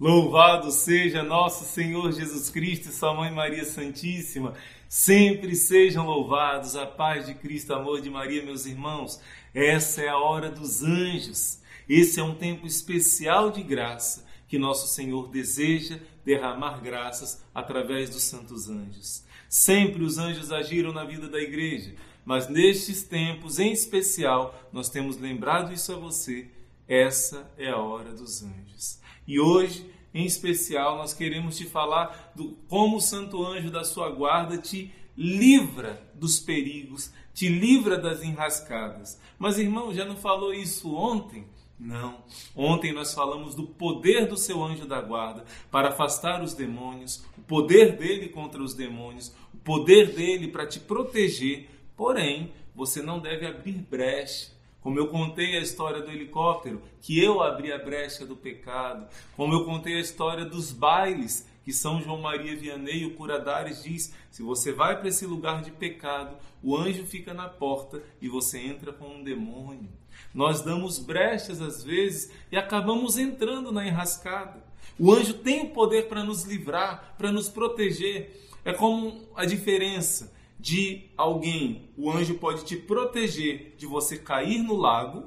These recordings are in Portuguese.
Louvado seja nosso Senhor Jesus Cristo e sua mãe Maria Santíssima. Sempre sejam louvados a paz de Cristo, amor de Maria, meus irmãos. Essa é a hora dos anjos. Esse é um tempo especial de graça que nosso Senhor deseja derramar graças através dos santos anjos. Sempre os anjos agiram na vida da igreja, mas nestes tempos em especial, nós temos lembrado isso a você. Essa é a hora dos anjos. E hoje, em especial, nós queremos te falar do como o santo anjo da sua guarda te livra dos perigos, te livra das enrascadas. Mas irmão, já não falou isso ontem? Não. Ontem nós falamos do poder do seu anjo da guarda para afastar os demônios, o poder dele contra os demônios, o poder dele para te proteger. Porém, você não deve abrir brecha como eu contei a história do helicóptero, que eu abri a brecha do pecado, como eu contei a história dos bailes, que São João Maria Vianney, o Curadares, diz: se você vai para esse lugar de pecado, o anjo fica na porta e você entra com um demônio. Nós damos brechas às vezes e acabamos entrando na enrascada. O anjo tem o poder para nos livrar, para nos proteger. É como a diferença de alguém, o anjo pode te proteger de você cair no lago,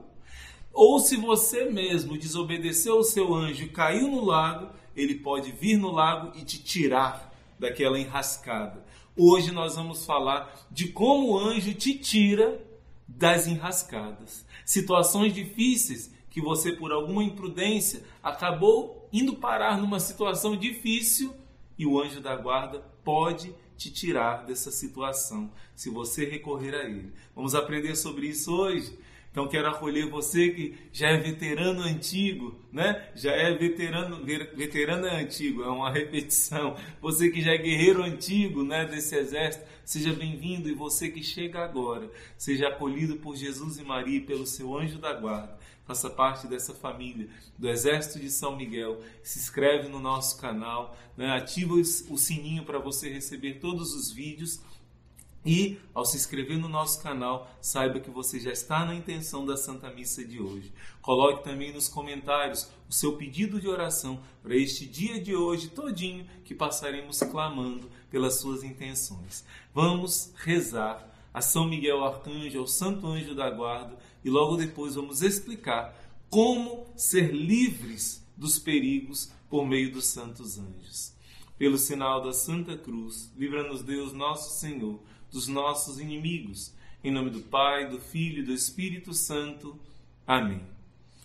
ou se você mesmo desobedeceu o seu anjo e caiu no lago, ele pode vir no lago e te tirar daquela enrascada. Hoje nós vamos falar de como o anjo te tira das enrascadas. Situações difíceis que você, por alguma imprudência, acabou indo parar numa situação difícil e o anjo da guarda pode te tirar dessa situação, se você recorrer a Ele. Vamos aprender sobre isso hoje. Então quero acolher você que já é veterano antigo, né? Já é veterano, veterano é antigo, é uma repetição. Você que já é guerreiro antigo, né, desse exército, seja bem-vindo e você que chega agora, seja acolhido por Jesus e Maria e pelo seu anjo da guarda faça parte dessa família do Exército de São Miguel. Se inscreve no nosso canal, né? ativa o sininho para você receber todos os vídeos. E ao se inscrever no nosso canal, saiba que você já está na intenção da Santa Missa de hoje. Coloque também nos comentários o seu pedido de oração para este dia de hoje todinho que passaremos clamando pelas suas intenções. Vamos rezar a São Miguel Arcanjo, ao Santo Anjo da Guarda, e logo depois vamos explicar como ser livres dos perigos por meio dos santos anjos. Pelo sinal da Santa Cruz, livra-nos Deus nosso Senhor dos nossos inimigos. Em nome do Pai, do Filho e do Espírito Santo. Amém.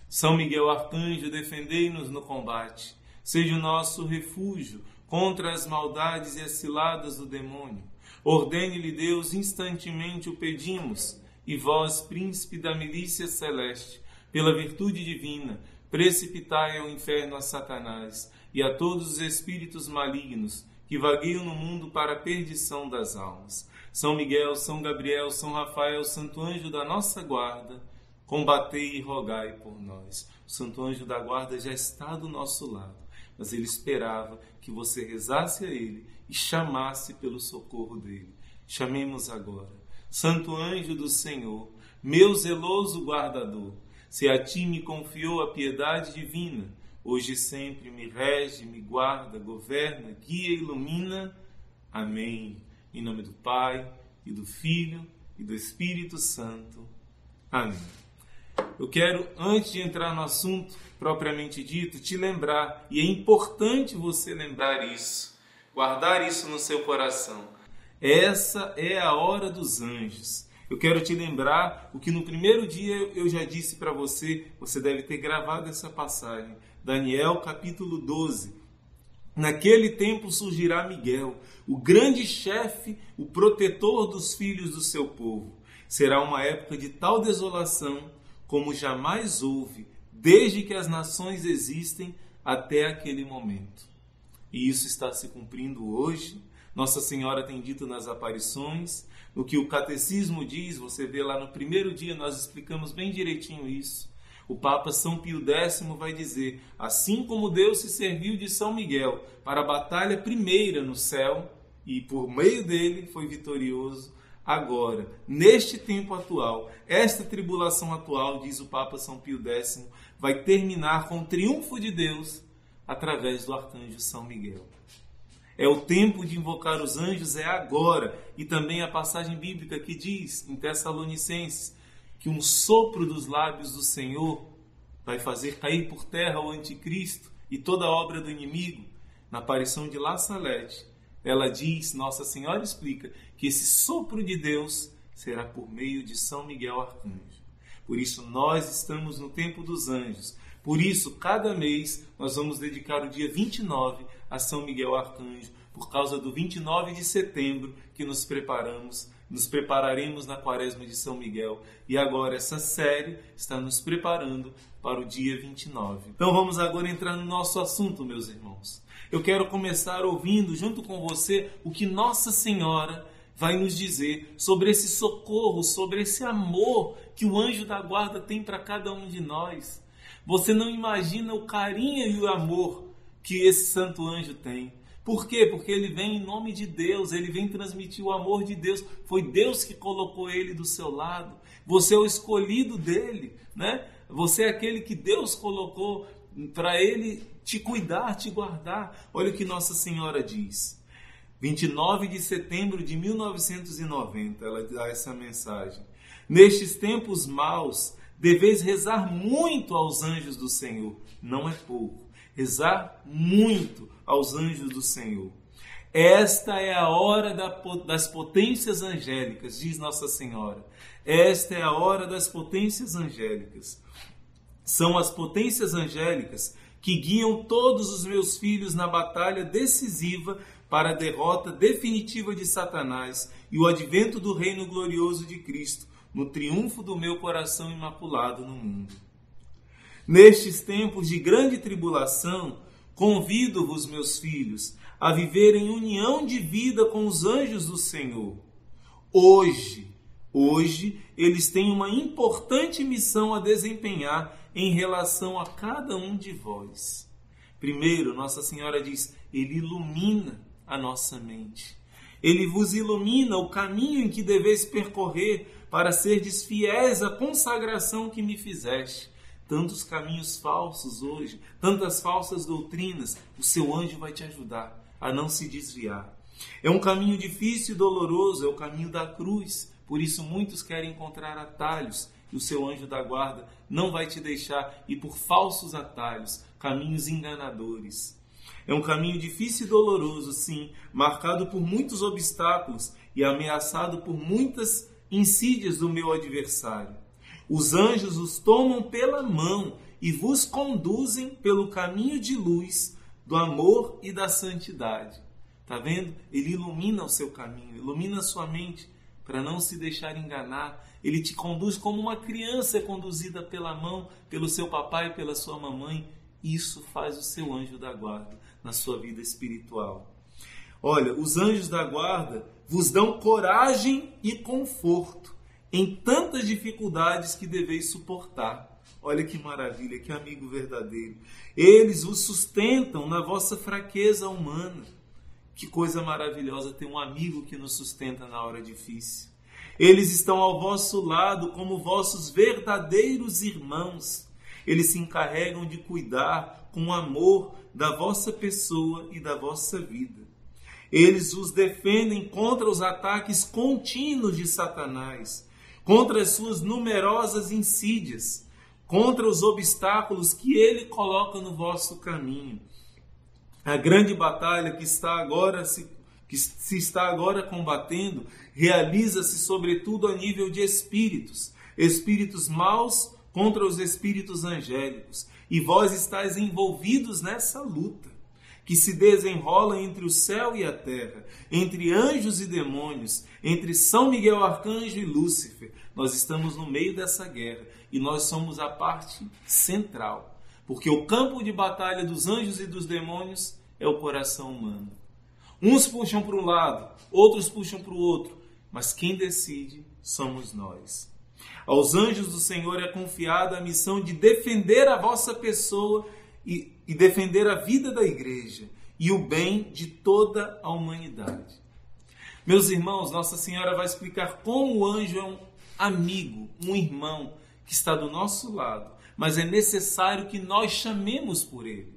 São Miguel Arcanjo, defendei-nos no combate. Seja o nosso refúgio contra as maldades e as ciladas do demônio. Ordene-lhe Deus, instantemente o pedimos e vós, príncipe da milícia celeste, pela virtude divina, precipitai ao inferno a Satanás e a todos os espíritos malignos que vagueiam no mundo para a perdição das almas. São Miguel, São Gabriel, São Rafael, Santo Anjo da nossa guarda, combatei e rogai por nós. O Santo Anjo da guarda já está do nosso lado, mas ele esperava que você rezasse a ele e chamasse pelo socorro dele. Chamemos agora. Santo anjo do Senhor, meu zeloso guardador, se a ti me confiou a piedade divina, hoje sempre me rege, me guarda, governa, guia e ilumina. Amém. Em nome do Pai, e do Filho, e do Espírito Santo. Amém. Eu quero, antes de entrar no assunto propriamente dito, te lembrar, e é importante você lembrar isso, guardar isso no seu coração essa é a hora dos anjos. Eu quero te lembrar o que no primeiro dia eu já disse para você, você deve ter gravado essa passagem. Daniel capítulo 12. Naquele tempo surgirá Miguel, o grande chefe, o protetor dos filhos do seu povo. Será uma época de tal desolação como jamais houve, desde que as nações existem até aquele momento. E isso está se cumprindo hoje nossa Senhora tem dito nas aparições, no que o catecismo diz, você vê lá no primeiro dia, nós explicamos bem direitinho isso. O Papa São Pio X vai dizer: assim como Deus se serviu de São Miguel para a batalha primeira no céu e por meio dele foi vitorioso, agora, neste tempo atual, esta tribulação atual, diz o Papa São Pio X, vai terminar com o triunfo de Deus através do arcanjo São Miguel. É o tempo de invocar os anjos, é agora. E também a passagem bíblica que diz em Tessalonicenses que um sopro dos lábios do Senhor vai fazer cair por terra o anticristo e toda a obra do inimigo. Na aparição de La Salete, ela diz, Nossa Senhora explica, que esse sopro de Deus será por meio de São Miguel Arcanjo. Por isso, nós estamos no tempo dos anjos. Por isso, cada mês, nós vamos dedicar o dia 29 a São Miguel Arcanjo, por causa do 29 de setembro que nos preparamos, nos prepararemos na Quaresma de São Miguel. E agora essa série está nos preparando para o dia 29. Então vamos agora entrar no nosso assunto, meus irmãos. Eu quero começar ouvindo junto com você o que Nossa Senhora vai nos dizer sobre esse socorro, sobre esse amor que o anjo da guarda tem para cada um de nós. Você não imagina o carinho e o amor que esse santo anjo tem. Por quê? Porque ele vem em nome de Deus, ele vem transmitir o amor de Deus. Foi Deus que colocou ele do seu lado. Você é o escolhido dele, né? Você é aquele que Deus colocou para ele te cuidar, te guardar. Olha o que Nossa Senhora diz. 29 de setembro de 1990, ela dá essa mensagem. Nestes tempos maus, deveis rezar muito aos anjos do Senhor, não é pouco rezar muito aos anjos do Senhor. Esta é a hora das potências angélicas, diz Nossa Senhora. Esta é a hora das potências angélicas. São as potências angélicas que guiam todos os meus filhos na batalha decisiva para a derrota definitiva de Satanás e o advento do reino glorioso de Cristo, no triunfo do meu coração imaculado no mundo. Nestes tempos de grande tribulação, convido-vos, meus filhos, a viver em união de vida com os anjos do Senhor. Hoje, hoje, eles têm uma importante missão a desempenhar em relação a cada um de vós. Primeiro, Nossa Senhora diz: Ele ilumina a nossa mente. Ele vos ilumina o caminho em que deveis percorrer para serdes fiéis à consagração que me fizeste tantos caminhos falsos hoje, tantas falsas doutrinas, o seu anjo vai te ajudar a não se desviar. É um caminho difícil e doloroso, é o caminho da cruz. Por isso muitos querem encontrar atalhos e o seu anjo da guarda não vai te deixar ir por falsos atalhos, caminhos enganadores. É um caminho difícil e doloroso, sim, marcado por muitos obstáculos e ameaçado por muitas insídias do meu adversário. Os anjos os tomam pela mão e vos conduzem pelo caminho de luz do amor e da santidade. Tá vendo? Ele ilumina o seu caminho, ilumina a sua mente para não se deixar enganar. Ele te conduz como uma criança conduzida pela mão, pelo seu papai e pela sua mamãe. Isso faz o seu anjo da guarda na sua vida espiritual. Olha, os anjos da guarda vos dão coragem e conforto em tantas dificuldades que deveis suportar. Olha que maravilha, que amigo verdadeiro. Eles os sustentam na vossa fraqueza humana. Que coisa maravilhosa ter um amigo que nos sustenta na hora difícil. Eles estão ao vosso lado como vossos verdadeiros irmãos. Eles se encarregam de cuidar com amor da vossa pessoa e da vossa vida. Eles os defendem contra os ataques contínuos de Satanás contra as suas numerosas insídias, contra os obstáculos que ele coloca no vosso caminho. A grande batalha que está agora se, que se está agora combatendo realiza-se sobretudo a nível de espíritos, espíritos maus contra os espíritos angélicos, e vós estáis envolvidos nessa luta que se desenrola entre o céu e a terra, entre anjos e demônios, entre São Miguel Arcanjo e Lúcifer. Nós estamos no meio dessa guerra e nós somos a parte central, porque o campo de batalha dos anjos e dos demônios é o coração humano. Uns puxam para um lado, outros puxam para o outro, mas quem decide somos nós. Aos anjos do Senhor é confiada a missão de defender a vossa pessoa e, e defender a vida da igreja e o bem de toda a humanidade. Meus irmãos, Nossa Senhora vai explicar como o anjo é um amigo, um irmão que está do nosso lado, mas é necessário que nós chamemos por ele.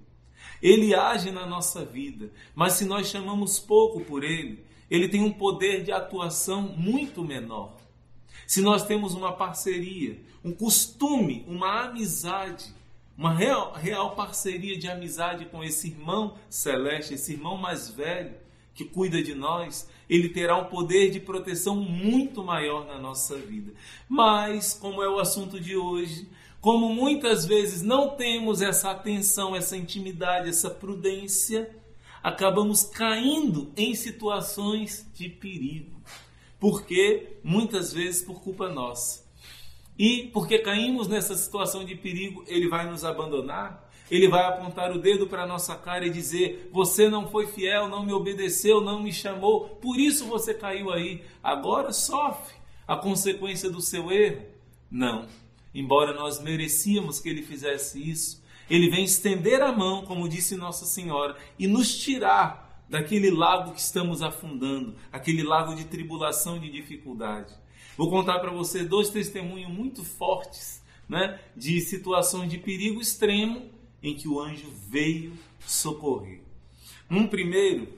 Ele age na nossa vida, mas se nós chamamos pouco por ele, ele tem um poder de atuação muito menor. Se nós temos uma parceria, um costume, uma amizade, uma real, real parceria de amizade com esse irmão celeste, esse irmão mais velho que cuida de nós, ele terá um poder de proteção muito maior na nossa vida. Mas, como é o assunto de hoje, como muitas vezes não temos essa atenção, essa intimidade, essa prudência, acabamos caindo em situações de perigo. Porque muitas vezes por culpa nossa. E porque caímos nessa situação de perigo, ele vai nos abandonar, ele vai apontar o dedo para a nossa cara e dizer: Você não foi fiel, não me obedeceu, não me chamou, por isso você caiu aí. Agora sofre a consequência do seu erro. Não. Embora nós merecíamos que ele fizesse isso, ele vem estender a mão, como disse Nossa Senhora, e nos tirar daquele lago que estamos afundando, aquele lago de tribulação de dificuldade. Vou contar para você dois testemunhos muito fortes, né, de situações de perigo extremo em que o anjo veio socorrer. Um primeiro,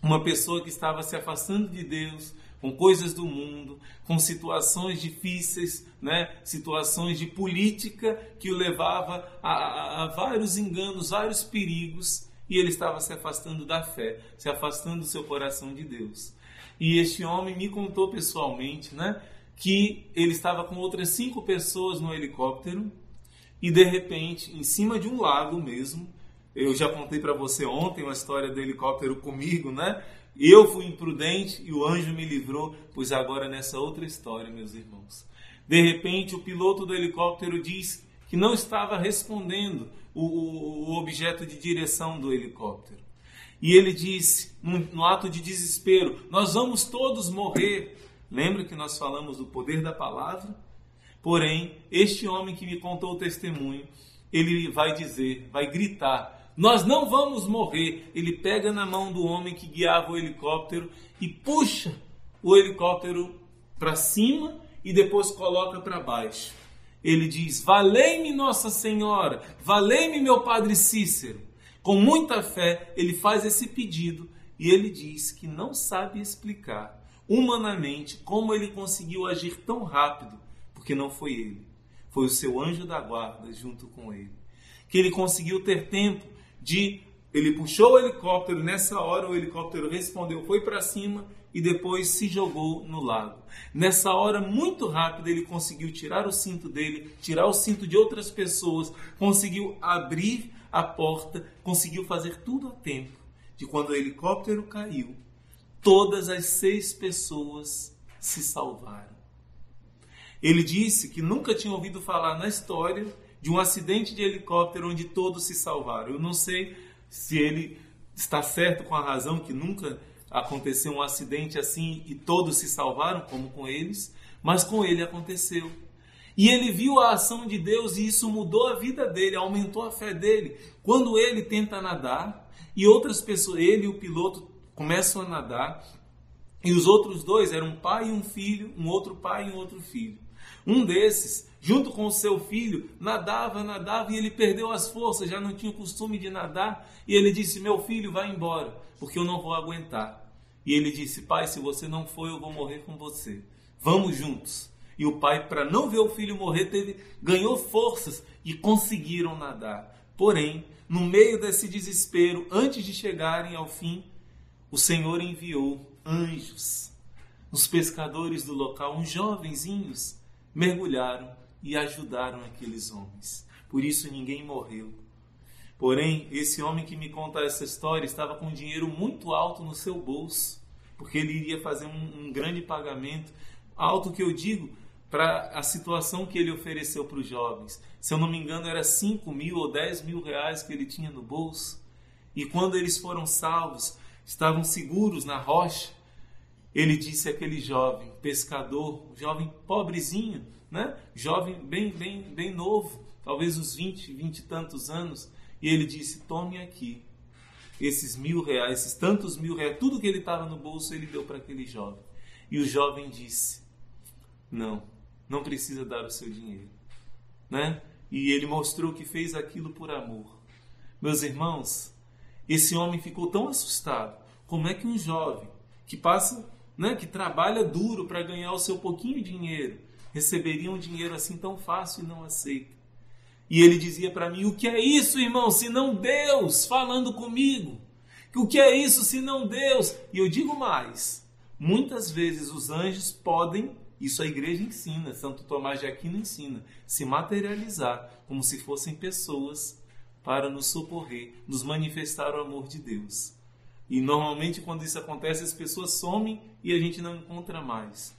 uma pessoa que estava se afastando de Deus, com coisas do mundo, com situações difíceis, né? situações de política que o levava a, a, a vários enganos, vários perigos, e ele estava se afastando da fé, se afastando do seu coração de Deus. E este homem me contou pessoalmente, né, que ele estava com outras cinco pessoas no helicóptero e de repente, em cima de um lago mesmo, eu já contei para você ontem uma história do helicóptero comigo, né? Eu fui imprudente e o anjo me livrou, pois agora nessa outra história, meus irmãos. De repente, o piloto do helicóptero diz que não estava respondendo o, o, o objeto de direção do helicóptero. E ele no, no ato de desespero: Nós vamos todos morrer. Lembra que nós falamos do poder da palavra? Porém, este homem que me contou o testemunho, ele vai dizer, vai gritar: nós não vamos morrer. Ele pega na mão do homem que guiava o helicóptero e puxa o helicóptero para cima e depois coloca para baixo. Ele diz: Valei-me, Nossa Senhora, valei-me, meu Padre Cícero. Com muita fé, ele faz esse pedido e ele diz que não sabe explicar humanamente como ele conseguiu agir tão rápido, porque não foi ele, foi o seu anjo da guarda junto com ele. Que ele conseguiu ter tempo de ele puxou o helicóptero, nessa hora o helicóptero respondeu, foi para cima e depois se jogou no lago. Nessa hora, muito rápido, ele conseguiu tirar o cinto dele, tirar o cinto de outras pessoas, conseguiu abrir a porta, conseguiu fazer tudo a tempo de quando o helicóptero caiu, todas as seis pessoas se salvaram. Ele disse que nunca tinha ouvido falar na história de um acidente de helicóptero onde todos se salvaram. Eu não sei se ele está certo com a razão que nunca aconteceu um acidente assim e todos se salvaram, como com eles, mas com ele aconteceu. E ele viu a ação de Deus e isso mudou a vida dele, aumentou a fé dele. Quando ele tenta nadar e outras pessoas, ele e o piloto começam a nadar, e os outros dois eram um pai e um filho, um outro pai e um outro filho. Um desses junto com o seu filho, nadava, nadava e ele perdeu as forças, já não tinha o costume de nadar. E ele disse: Meu filho, vai embora, porque eu não vou aguentar. E ele disse: Pai, se você não for, eu vou morrer com você. Vamos juntos. E o pai, para não ver o filho morrer, teve, ganhou forças e conseguiram nadar. Porém, no meio desse desespero, antes de chegarem ao fim, o Senhor enviou anjos. Os pescadores do local, uns jovenzinhos, mergulharam e ajudaram aqueles homens. Por isso ninguém morreu. Porém, esse homem que me conta essa história estava com dinheiro muito alto no seu bolso, porque ele iria fazer um, um grande pagamento, alto que eu digo, para a situação que ele ofereceu para os jovens. Se eu não me engano, era 5 mil ou 10 mil reais que ele tinha no bolso. E quando eles foram salvos, estavam seguros na rocha, ele disse àquele jovem pescador, jovem pobrezinho, né? jovem bem, bem, bem novo, talvez uns 20, 20 e tantos anos, e ele disse: Tome aqui esses mil reais, esses tantos mil reais, tudo que ele estava no bolso, ele deu para aquele jovem. E o jovem disse: Não, não precisa dar o seu dinheiro. Né? E ele mostrou que fez aquilo por amor. Meus irmãos, esse homem ficou tão assustado. Como é que um jovem que passa, né, que trabalha duro para ganhar o seu pouquinho de dinheiro, receberia um dinheiro assim tão fácil e não aceita? E ele dizia para mim: O que é isso, irmão, se não Deus falando comigo? O que é isso, se não Deus? E eu digo mais: muitas vezes os anjos podem, isso a igreja ensina, Santo Tomás de Aquino ensina, se materializar como se fossem pessoas para nos socorrer, nos manifestar o amor de Deus. E normalmente, quando isso acontece, as pessoas somem e a gente não encontra mais.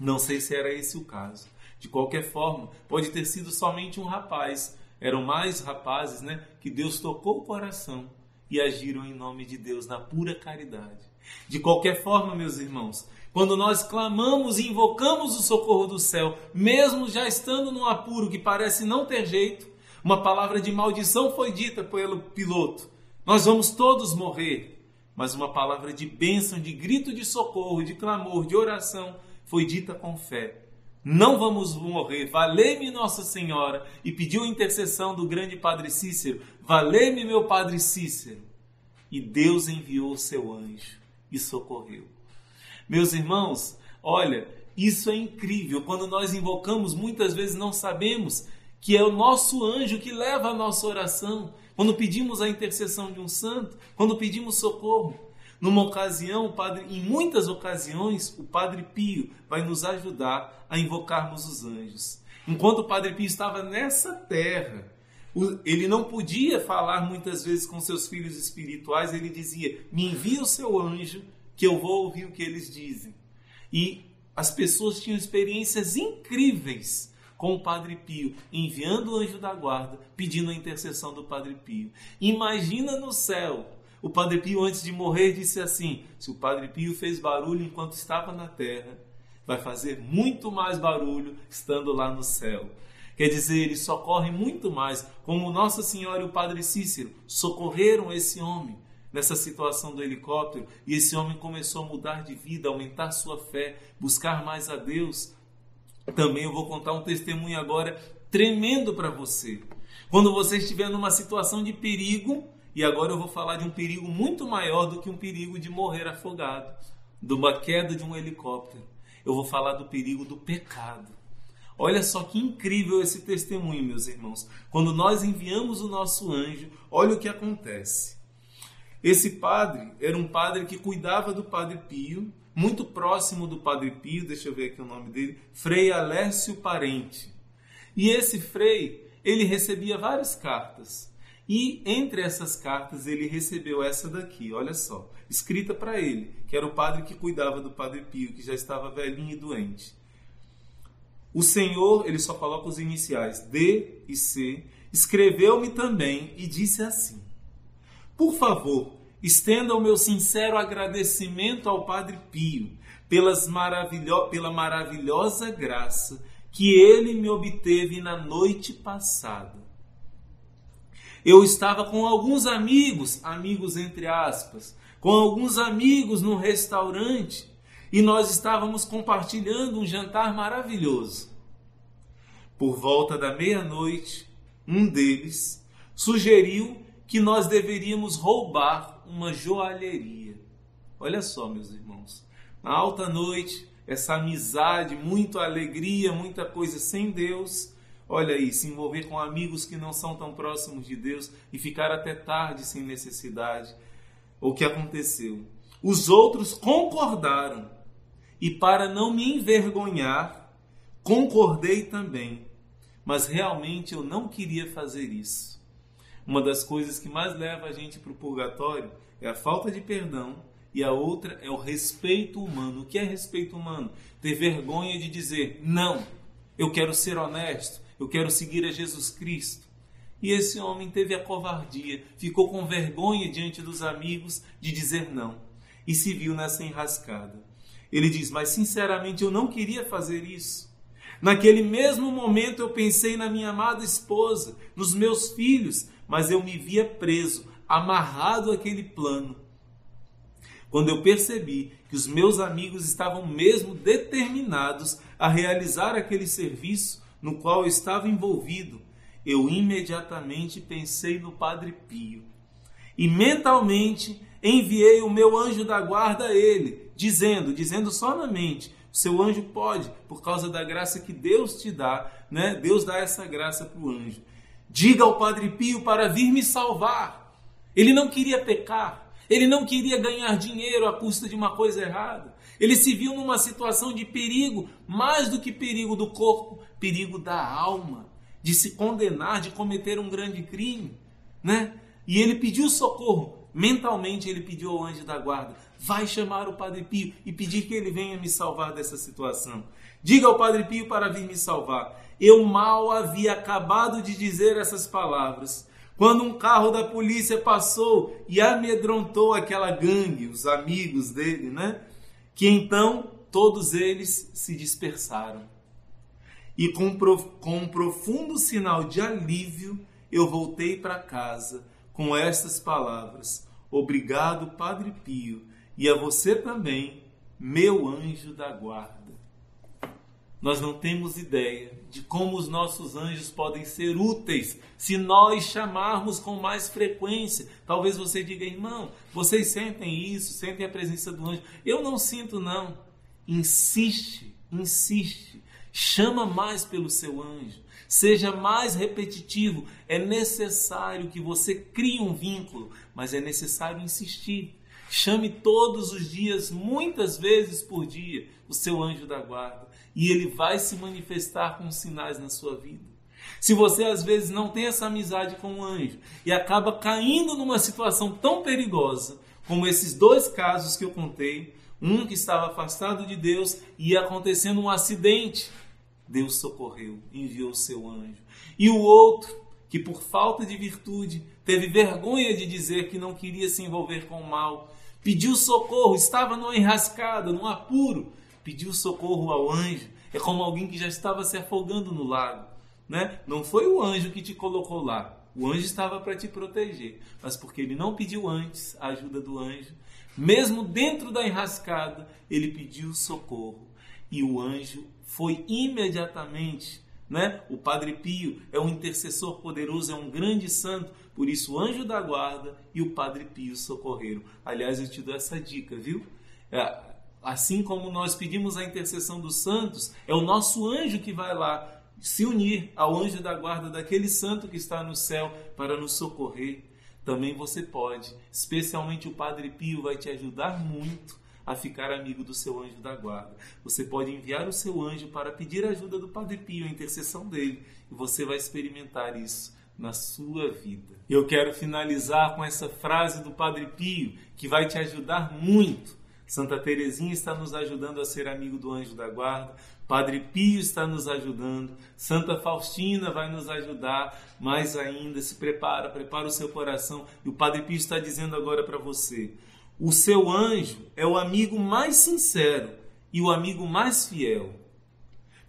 Não sei se era esse o caso. De qualquer forma, pode ter sido somente um rapaz. Eram mais rapazes, né? Que Deus tocou o coração e agiram em nome de Deus na pura caridade. De qualquer forma, meus irmãos, quando nós clamamos e invocamos o socorro do céu, mesmo já estando num apuro que parece não ter jeito, uma palavra de maldição foi dita pelo piloto. Nós vamos todos morrer. Mas uma palavra de bênção, de grito de socorro, de clamor, de oração foi dita com fé não vamos morrer. Valei-me Nossa Senhora. E pediu a intercessão do grande Padre Cícero. Valei-me meu Padre Cícero. E Deus enviou o seu anjo e socorreu. Meus irmãos, olha, isso é incrível. Quando nós invocamos, muitas vezes não sabemos que é o nosso anjo que leva a nossa oração. Quando pedimos a intercessão de um santo, quando pedimos socorro. Numa ocasião, padre, em muitas ocasiões, o Padre Pio vai nos ajudar a invocarmos os anjos. Enquanto o Padre Pio estava nessa terra, ele não podia falar muitas vezes com seus filhos espirituais, ele dizia: Me envia o seu anjo, que eu vou ouvir o que eles dizem. E as pessoas tinham experiências incríveis com o Padre Pio, enviando o anjo da guarda, pedindo a intercessão do Padre Pio. Imagina no céu o Padre Pio, antes de morrer, disse assim: se o Padre Pio fez barulho enquanto estava na terra, vai fazer muito mais barulho estando lá no céu. Quer dizer, ele socorre muito mais, como Nossa Senhora e o Padre Cícero socorreram esse homem nessa situação do helicóptero, e esse homem começou a mudar de vida, aumentar sua fé, buscar mais a Deus. Também eu vou contar um testemunho agora tremendo para você. Quando você estiver numa situação de perigo, e agora eu vou falar de um perigo muito maior do que um perigo de morrer afogado, de uma queda de um helicóptero. Eu vou falar do perigo do pecado. Olha só que incrível esse testemunho, meus irmãos. Quando nós enviamos o nosso anjo, olha o que acontece. Esse padre era um padre que cuidava do Padre Pio, muito próximo do Padre Pio, deixa eu ver aqui o nome dele, Frei Alessio Parente. E esse frei, ele recebia várias cartas. E entre essas cartas ele recebeu essa daqui, olha só, escrita para ele, que era o padre que cuidava do Padre Pio, que já estava velhinho e doente. O Senhor, ele só coloca os iniciais D e C, escreveu-me também e disse assim: Por favor, estenda o meu sincero agradecimento ao Padre Pio pelas maravilho pela maravilhosa graça que ele me obteve na noite passada eu estava com alguns amigos, amigos entre aspas, com alguns amigos no restaurante e nós estávamos compartilhando um jantar maravilhoso. Por volta da meia-noite, um deles sugeriu que nós deveríamos roubar uma joalheria. Olha só, meus irmãos, na alta noite, essa amizade, muita alegria, muita coisa sem Deus Olha aí, se envolver com amigos que não são tão próximos de Deus e ficar até tarde sem necessidade. O que aconteceu? Os outros concordaram. E para não me envergonhar, concordei também. Mas realmente eu não queria fazer isso. Uma das coisas que mais leva a gente para o purgatório é a falta de perdão e a outra é o respeito humano. O que é respeito humano? Ter vergonha de dizer não, eu quero ser honesto, eu quero seguir a Jesus Cristo. E esse homem teve a covardia, ficou com vergonha diante dos amigos de dizer não e se viu nessa enrascada. Ele diz: Mas sinceramente eu não queria fazer isso. Naquele mesmo momento eu pensei na minha amada esposa, nos meus filhos, mas eu me via preso, amarrado àquele plano. Quando eu percebi que os meus amigos estavam mesmo determinados a realizar aquele serviço, no qual eu estava envolvido, eu imediatamente pensei no Padre Pio e mentalmente enviei o meu anjo da guarda a ele, dizendo, dizendo só na mente, seu anjo pode, por causa da graça que Deus te dá, né? Deus dá essa graça para o anjo. Diga ao Padre Pio para vir me salvar. Ele não queria pecar, ele não queria ganhar dinheiro à custa de uma coisa errada. Ele se viu numa situação de perigo, mais do que perigo do corpo, perigo da alma, de se condenar, de cometer um grande crime, né? E ele pediu socorro. Mentalmente ele pediu ao anjo da guarda: vai chamar o Padre Pio e pedir que ele venha me salvar dessa situação. Diga ao Padre Pio para vir me salvar. Eu mal havia acabado de dizer essas palavras quando um carro da polícia passou e amedrontou aquela gangue, os amigos dele, né? Que então todos eles se dispersaram. E com, com um profundo sinal de alívio, eu voltei para casa com estas palavras: Obrigado, Padre Pio, e a você também, meu anjo da guarda. Nós não temos ideia de como os nossos anjos podem ser úteis se nós chamarmos com mais frequência. Talvez você diga, irmão, vocês sentem isso, sentem a presença do anjo. Eu não sinto, não. Insiste, insiste. Chama mais pelo seu anjo. Seja mais repetitivo. É necessário que você crie um vínculo, mas é necessário insistir. Chame todos os dias, muitas vezes por dia, o seu anjo da guarda e ele vai se manifestar com sinais na sua vida. Se você às vezes não tem essa amizade com o anjo e acaba caindo numa situação tão perigosa, como esses dois casos que eu contei, um que estava afastado de Deus e acontecendo um acidente, Deus socorreu, enviou o seu anjo. E o outro, que por falta de virtude teve vergonha de dizer que não queria se envolver com o mal, pediu socorro, estava numa enrascada, num apuro, pediu socorro ao anjo, é como alguém que já estava se afogando no lago. Né? Não foi o anjo que te colocou lá. O anjo estava para te proteger, mas porque ele não pediu antes a ajuda do anjo, mesmo dentro da enrascada, ele pediu socorro. E o anjo foi imediatamente, né? O Padre Pio é um intercessor poderoso, é um grande santo, por isso o anjo da guarda e o Padre Pio socorreram. Aliás, eu te dou essa dica, viu? É, Assim como nós pedimos a intercessão dos santos, é o nosso anjo que vai lá se unir ao anjo da guarda daquele santo que está no céu para nos socorrer. Também você pode, especialmente o Padre Pio vai te ajudar muito a ficar amigo do seu anjo da guarda. Você pode enviar o seu anjo para pedir a ajuda do Padre Pio, a intercessão dele, e você vai experimentar isso na sua vida. Eu quero finalizar com essa frase do Padre Pio, que vai te ajudar muito Santa Teresinha está nos ajudando a ser amigo do anjo da guarda. Padre Pio está nos ajudando. Santa Faustina vai nos ajudar mais ainda. Se prepara, prepara o seu coração. E o Padre Pio está dizendo agora para você: o seu anjo é o amigo mais sincero e o amigo mais fiel.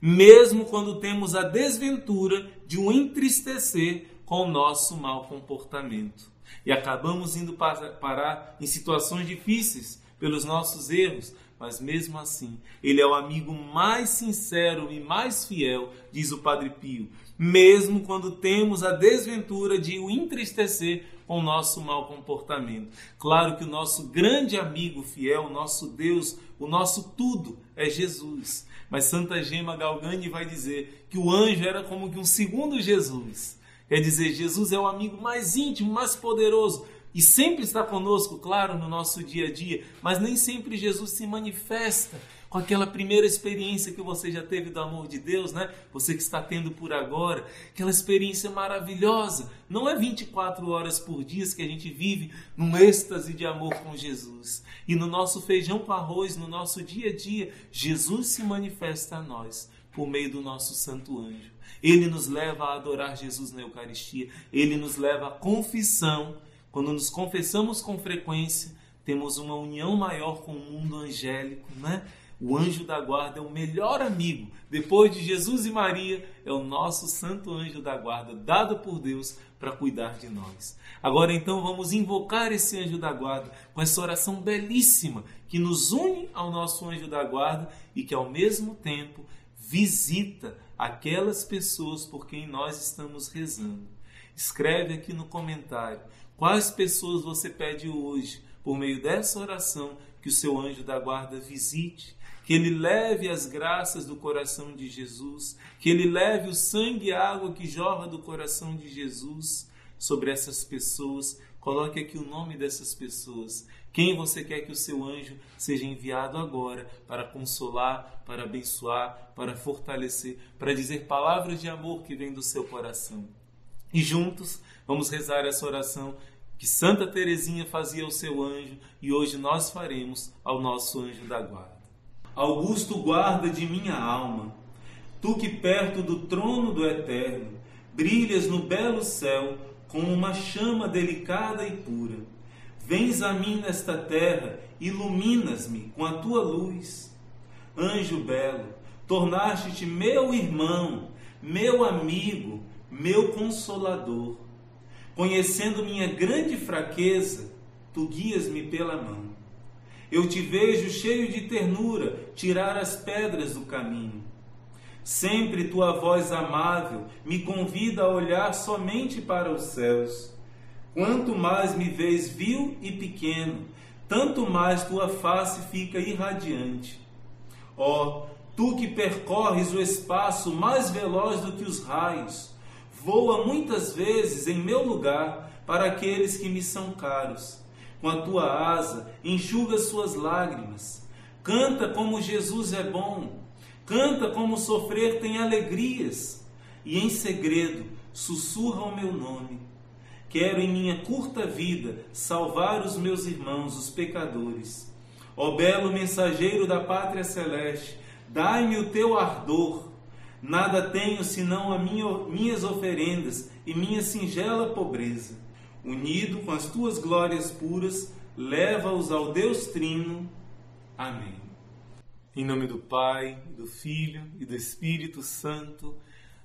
Mesmo quando temos a desventura de o entristecer com o nosso mau comportamento. E acabamos indo parar em situações difíceis pelos nossos erros, mas mesmo assim, ele é o amigo mais sincero e mais fiel, diz o Padre Pio, mesmo quando temos a desventura de o entristecer com o nosso mau comportamento. Claro que o nosso grande amigo fiel, o nosso Deus, o nosso tudo é Jesus. Mas Santa Gema Galgani vai dizer que o anjo era como que um segundo Jesus. Quer dizer, Jesus é o amigo mais íntimo, mais poderoso, e sempre está conosco, claro, no nosso dia a dia, mas nem sempre Jesus se manifesta com aquela primeira experiência que você já teve do amor de Deus, né? Você que está tendo por agora, aquela experiência maravilhosa. Não é 24 horas por dia que a gente vive num êxtase de amor com Jesus. E no nosso feijão com arroz, no nosso dia a dia, Jesus se manifesta a nós por meio do nosso santo anjo. Ele nos leva a adorar Jesus na Eucaristia, ele nos leva à confissão quando nos confessamos com frequência, temos uma união maior com o mundo angélico, né? O anjo da guarda é o melhor amigo. Depois de Jesus e Maria, é o nosso santo anjo da guarda, dado por Deus para cuidar de nós. Agora então vamos invocar esse anjo da guarda com essa oração belíssima que nos une ao nosso anjo da guarda e que ao mesmo tempo visita aquelas pessoas por quem nós estamos rezando. Escreve aqui no comentário quais pessoas você pede hoje, por meio dessa oração, que o seu anjo da guarda visite, que ele leve as graças do coração de Jesus, que ele leve o sangue e a água que jorra do coração de Jesus sobre essas pessoas. Coloque aqui o nome dessas pessoas. Quem você quer que o seu anjo seja enviado agora para consolar, para abençoar, para fortalecer, para dizer palavras de amor que vêm do seu coração. E juntos vamos rezar essa oração que Santa Teresinha fazia ao seu anjo e hoje nós faremos ao nosso anjo da guarda. Augusto guarda de minha alma, tu que perto do trono do eterno brilhas no belo céu como uma chama delicada e pura. Vens a mim nesta terra, iluminas-me com a tua luz. Anjo belo, tornaste-te meu irmão, meu amigo, meu consolador. Conhecendo minha grande fraqueza, tu guias-me pela mão. Eu te vejo cheio de ternura tirar as pedras do caminho. Sempre tua voz amável me convida a olhar somente para os céus. Quanto mais me vês vil e pequeno, tanto mais tua face fica irradiante. Ó, oh, tu que percorres o espaço mais veloz do que os raios, voa muitas vezes em meu lugar para aqueles que me são caros. Com a tua asa, enxuga suas lágrimas. Canta como Jesus é bom. Canta como sofrer tem alegrias. E em segredo sussurra o meu nome. Quero em minha curta vida salvar os meus irmãos, os pecadores. Ó belo mensageiro da pátria celeste, dai-me o teu ardor Nada tenho senão a minha, minhas oferendas e minha singela pobreza. Unido com as tuas glórias puras, leva-os ao Deus Trino. Amém. Em nome do Pai, do Filho e do Espírito Santo.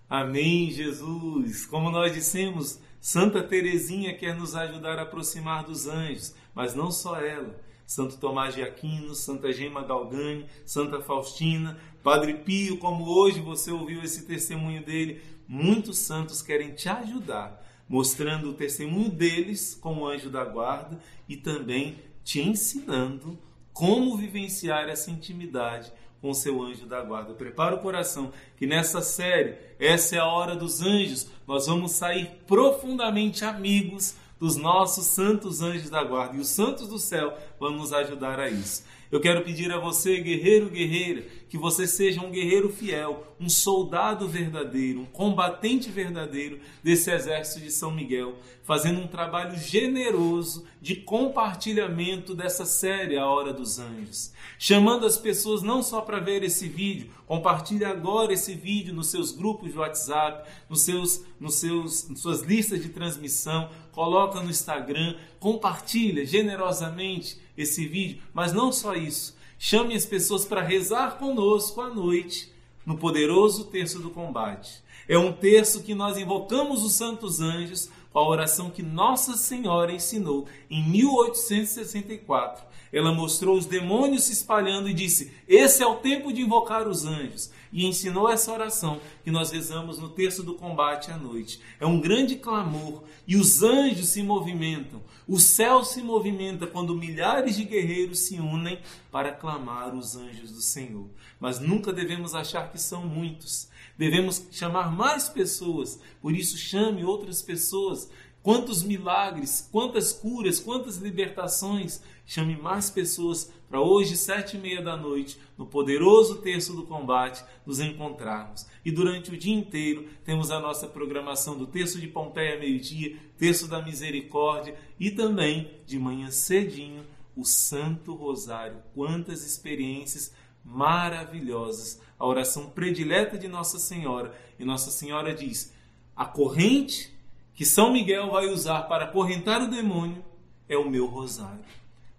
Amém, Jesus. Como nós dissemos, Santa Teresinha quer nos ajudar a aproximar dos anjos, mas não só ela. Santo Tomás de Aquino, Santa Gema Galgani, Santa Faustina, Padre Pio, como hoje você ouviu esse testemunho dele, muitos santos querem te ajudar, mostrando o testemunho deles como anjo da guarda e também te ensinando como vivenciar essa intimidade com seu anjo da guarda. Prepara o coração que nessa série, essa é a hora dos anjos, nós vamos sair profundamente amigos dos nossos santos anjos da guarda. E os santos do céu vão nos ajudar a isso. Eu quero pedir a você, guerreiro, guerreira, que você seja um guerreiro fiel, um soldado verdadeiro, um combatente verdadeiro desse exército de São Miguel, fazendo um trabalho generoso de compartilhamento dessa série A Hora dos Anjos. Chamando as pessoas não só para ver esse vídeo, compartilhe agora esse vídeo nos seus grupos de WhatsApp, nos seus, nos seus, nas suas listas de transmissão, coloca no Instagram, compartilha generosamente esse vídeo, mas não só isso. Chame as pessoas para rezar conosco à noite no poderoso terço do combate. É um terço que nós invocamos os santos anjos com a oração que Nossa Senhora ensinou em 1864. Ela mostrou os demônios se espalhando e disse: Esse é o tempo de invocar os anjos. E ensinou essa oração que nós rezamos no terço do combate à noite. É um grande clamor e os anjos se movimentam. O céu se movimenta quando milhares de guerreiros se unem para clamar os anjos do Senhor. Mas nunca devemos achar que são muitos. Devemos chamar mais pessoas. Por isso, chame outras pessoas Quantos milagres, quantas curas, quantas libertações. Chame mais pessoas para hoje, sete e meia da noite, no poderoso terço do combate, nos encontrarmos. E durante o dia inteiro temos a nossa programação do terço de Pompeia, meio-dia, terço da misericórdia e também, de manhã cedinho, o Santo Rosário. Quantas experiências maravilhosas! A oração predileta de Nossa Senhora. E Nossa Senhora diz: a corrente que São Miguel vai usar para acorrentar o demônio é o meu rosário.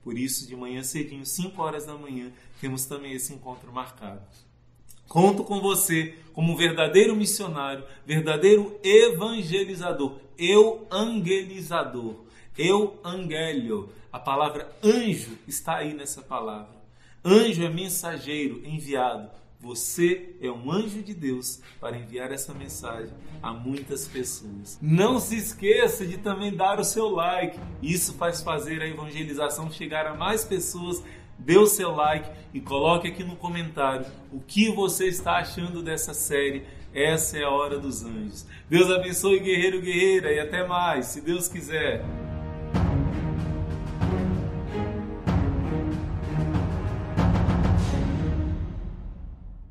Por isso, de manhã cedinho, 5 horas da manhã, temos também esse encontro marcado. Conto com você como um verdadeiro missionário, verdadeiro evangelizador, eu angelizador, eu angélio. A palavra anjo está aí nessa palavra. Anjo é mensageiro enviado Você é um anjo de Deus para enviar essa mensagem a muitas pessoas. Não se esqueça de também dar o seu like. Isso faz fazer a evangelização chegar a mais pessoas. Dê o seu like e coloque aqui no comentário o que você está achando dessa série. Essa é a hora dos anjos. Deus abençoe, guerreiro, guerreira, e até mais, se Deus quiser.